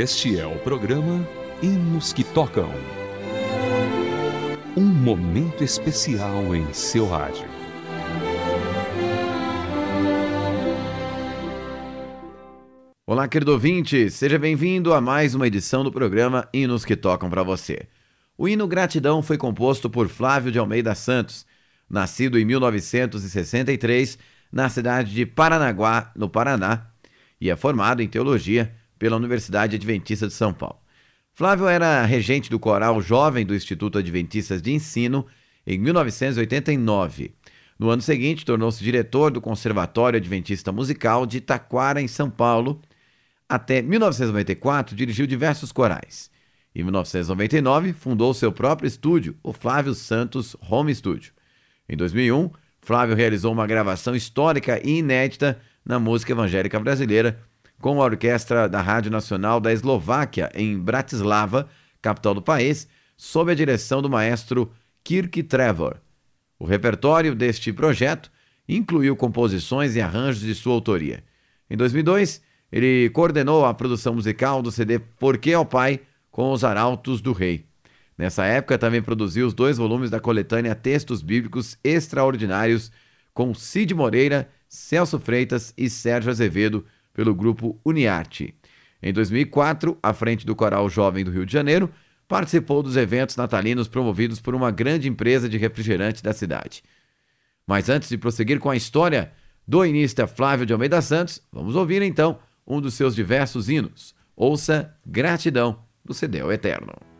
Este é o programa Hinos que Tocam. Um momento especial em seu rádio. Olá, querido ouvinte, seja bem-vindo a mais uma edição do programa Hinos que Tocam para você. O hino Gratidão foi composto por Flávio de Almeida Santos, nascido em 1963 na cidade de Paranaguá, no Paraná, e é formado em teologia pela Universidade Adventista de São Paulo. Flávio era regente do coral jovem do Instituto Adventistas de Ensino em 1989. No ano seguinte, tornou-se diretor do Conservatório Adventista Musical de Taquara, em São Paulo. Até 1994, dirigiu diversos corais. Em 1999, fundou seu próprio estúdio, o Flávio Santos Home Studio. Em 2001, Flávio realizou uma gravação histórica e inédita na música evangélica brasileira com a orquestra da Rádio Nacional da Eslováquia em Bratislava, capital do país, sob a direção do maestro Kirk Trevor. O repertório deste projeto incluiu composições e arranjos de sua autoria. Em 2002, ele coordenou a produção musical do CD Porque ao Pai com os Arautos do Rei. Nessa época, também produziu os dois volumes da coletânea Textos Bíblicos Extraordinários com Cid Moreira, Celso Freitas e Sérgio Azevedo, pelo grupo Uniarte. Em 2004, à frente do Coral Jovem do Rio de Janeiro, participou dos eventos natalinos promovidos por uma grande empresa de refrigerante da cidade. Mas antes de prosseguir com a história do inista Flávio de Almeida Santos, vamos ouvir então um dos seus diversos hinos. Ouça Gratidão, do Cedeu Eterno.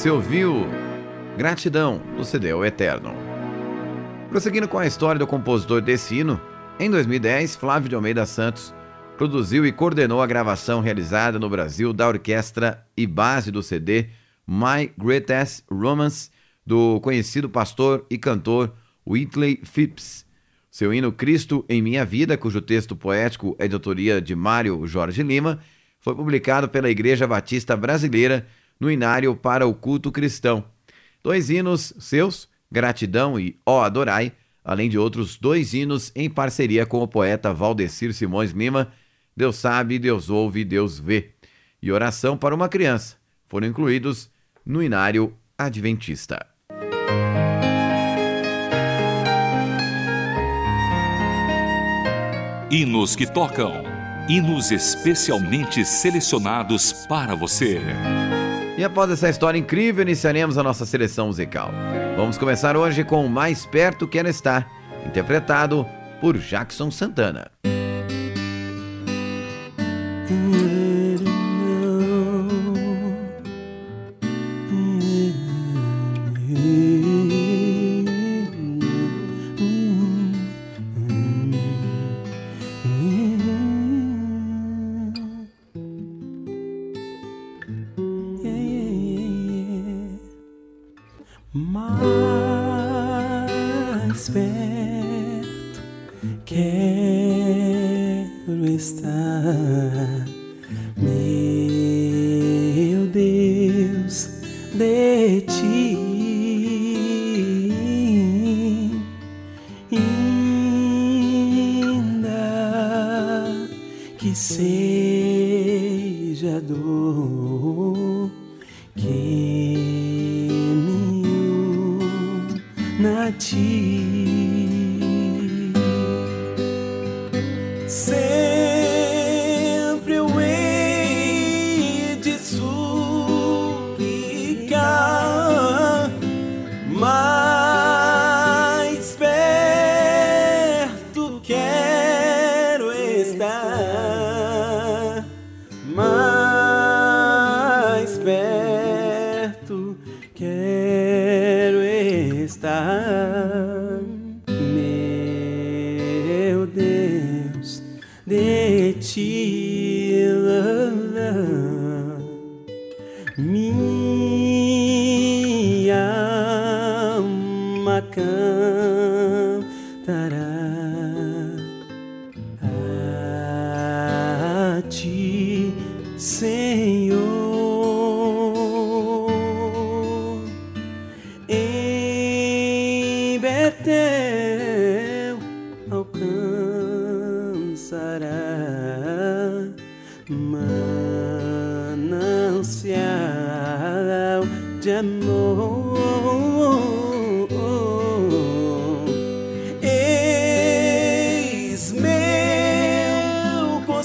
Você ouviu Gratidão do CD O Eterno. Prosseguindo com a história do compositor desse hino, em 2010, Flávio de Almeida Santos produziu e coordenou a gravação realizada no Brasil da orquestra e base do CD My Greatest Romance, do conhecido pastor e cantor Whitley Phipps. Seu hino Cristo em Minha Vida, cujo texto poético é de autoria de Mário Jorge Lima, foi publicado pela Igreja Batista Brasileira no Inário para o Culto Cristão. Dois hinos seus, Gratidão e Ó Adorai, além de outros dois hinos em parceria com o poeta Valdecir Simões Lima, Deus sabe, Deus ouve, Deus vê, e Oração para uma Criança, foram incluídos no Inário Adventista. Hinos que tocam. Hinos especialmente selecionados para você. E após essa história incrível, iniciaremos a nossa seleção musical. Vamos começar hoje com Mais Perto Que Ela Está, interpretado por Jackson Santana. seja dor. refletir.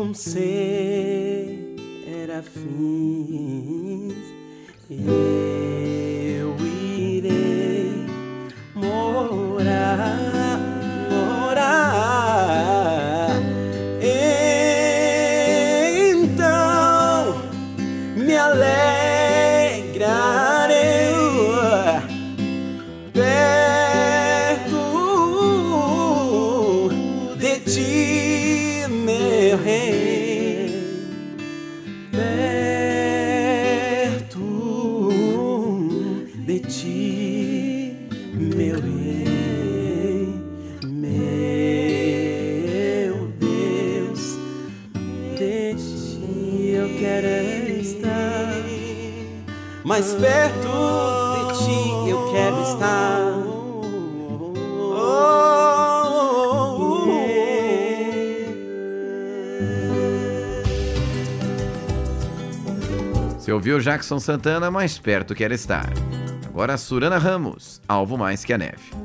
como ser era serafins. Yeah. meu rei, meu Deus, de ti eu quero estar, mais perto de ti eu quero estar. Você ouviu Jackson Santana mais perto que ela estar. Agora Surana Ramos, alvo mais que a neve.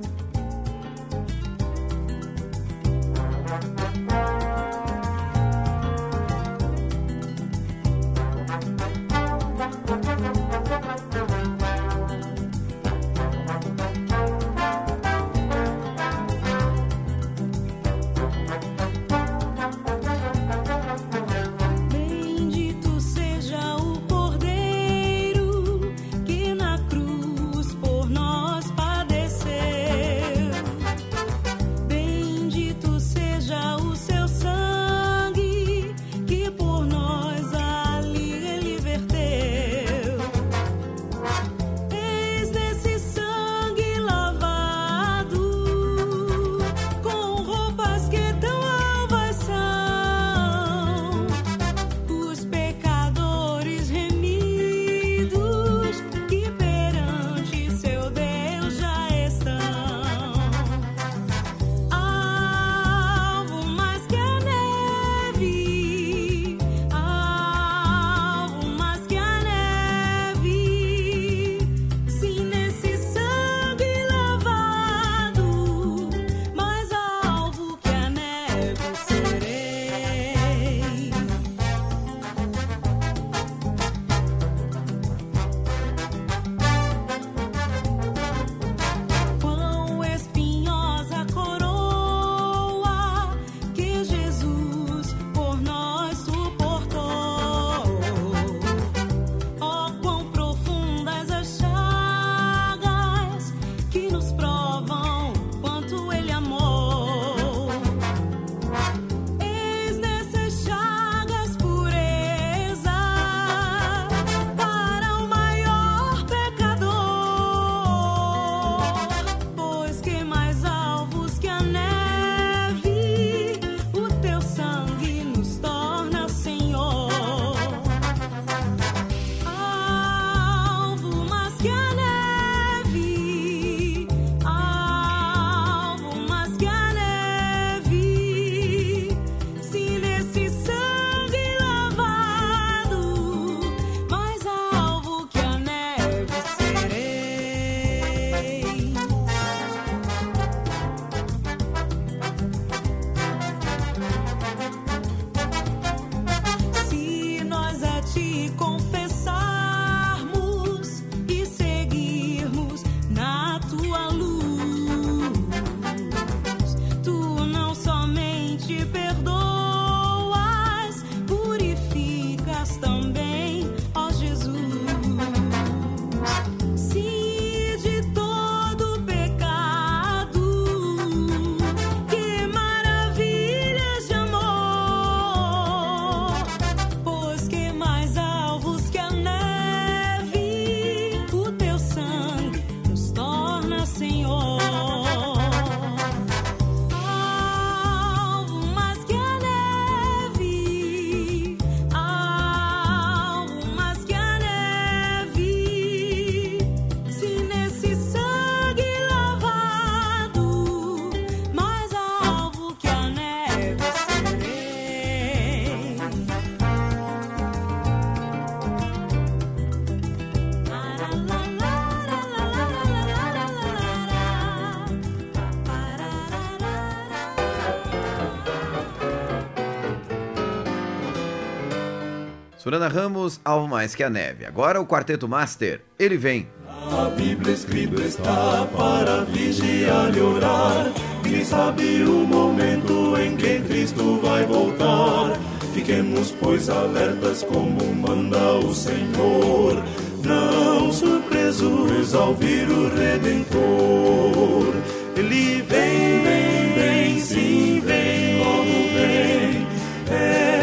Surana Ramos, Alvo Mais Que a Neve. Agora o Quarteto Master, ele vem. A Bíblia escrito está para vigiar e orar. Quem sabe o momento em que Cristo vai voltar. Fiquemos, pois, alertas como manda o Senhor. Não surpresos ao vir o Redentor. Ele vem, vem, vem, sim, vem, logo vem.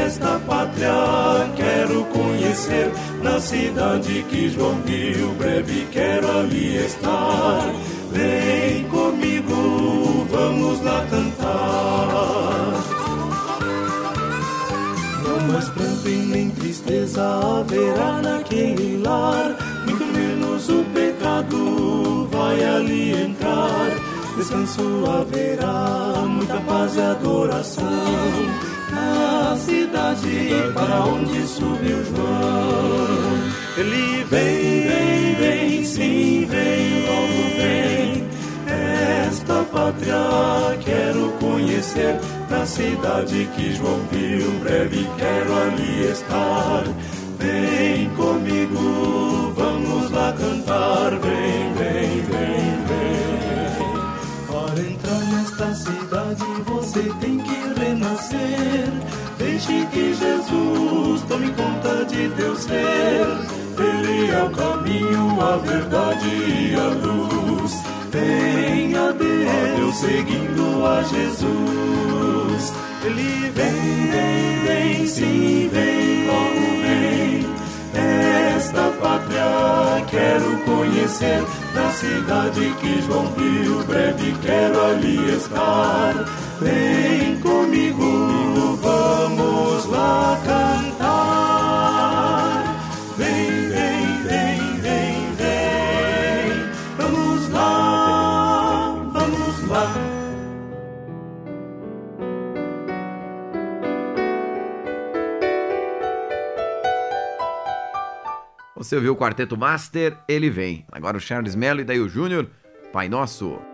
Esta pátria Na cidade que João viu, breve quero ali estar. Vem comigo, vamos lá cantar. Não mais pranto e nem tristeza haverá naquele lar. Muito menos o pecado vai ali entrar. Descanso haverá, muita paz e adoração a cidade para onde subiu João. Ele vem, vem, vem, sim, vem, logo vem. Esta pátria quero conhecer, na cidade que João viu, breve quero ali estar. Vem comigo, vamos lá cantar, vem, vem, vem. Nesta cidade você tem que renascer. Deixe que Jesus tome conta de teu ser. Ele é o caminho, a verdade e a luz. Venha a Deus seguindo a Jesus. Ele vem, vem, vem, sim, vem, quero conhecer, na cidade que João viu, breve quero ali estar. Vem comigo, Você ouviu o Quarteto Master, ele vem. Agora o Charles Mello e daí o Júnior, Pai Nosso.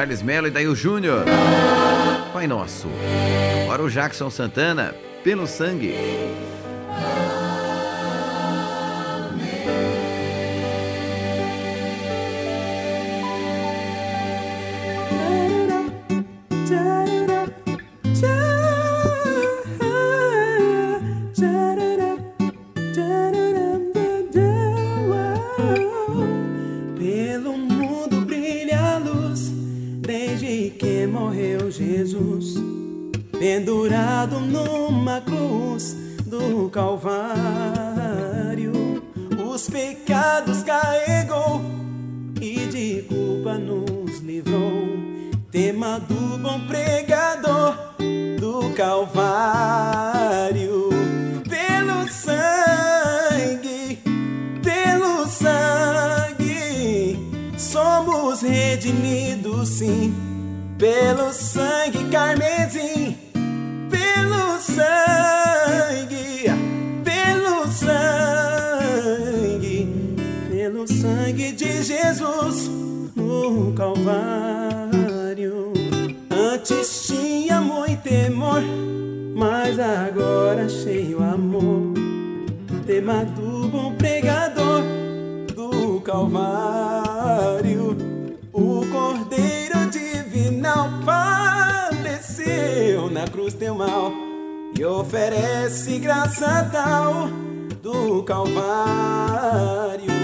Charles Mello e daí o Júnior, Pai Nosso. Agora o Jackson Santana, Pelo Sangue. Somos redimidos sim, pelo sangue carmesim, pelo sangue, pelo sangue, pelo sangue de Jesus no Calvário. Antes tinha muito temor, mas agora cheio amor. Tema do bom pregador do Calvário. Cruz teu mal e oferece graça tal do Calvário.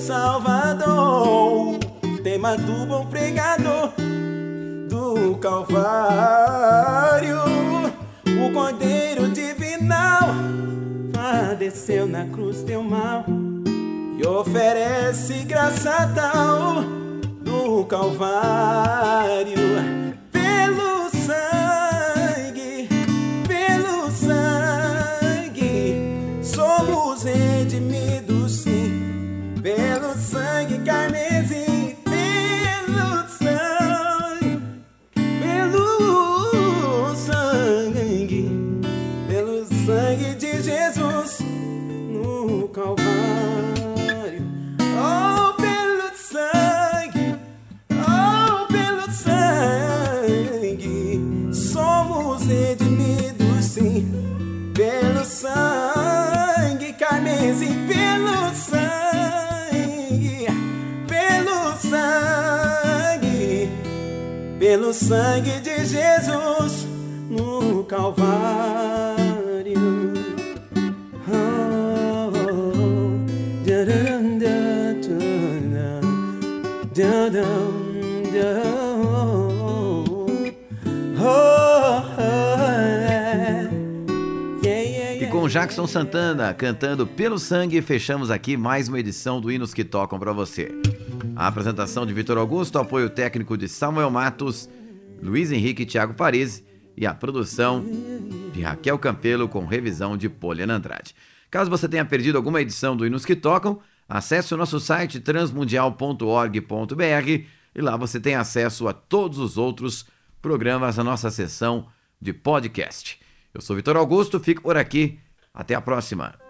Salvador. Tema do bom pregador do Calvário. O Cordeiro Divinal padeceu na cruz teu mal e oferece graça tal do Calvário. Pelo sangue de Jesus no Calvário. E com Jackson Santana cantando Pelo Sangue, fechamos aqui mais uma edição do Hinos que Tocam pra você. A apresentação de Vitor Augusto, apoio técnico de Samuel Matos, Luiz Henrique e Thiago Parisi e a produção de Raquel Campelo com revisão de Poliana Andrade. Caso você tenha perdido alguma edição do Hinos que Tocam, acesse o nosso site transmundial.org.br e lá você tem acesso a todos os outros programas da nossa seção de podcast. Eu sou Vitor Augusto, fico por aqui. Até a próxima.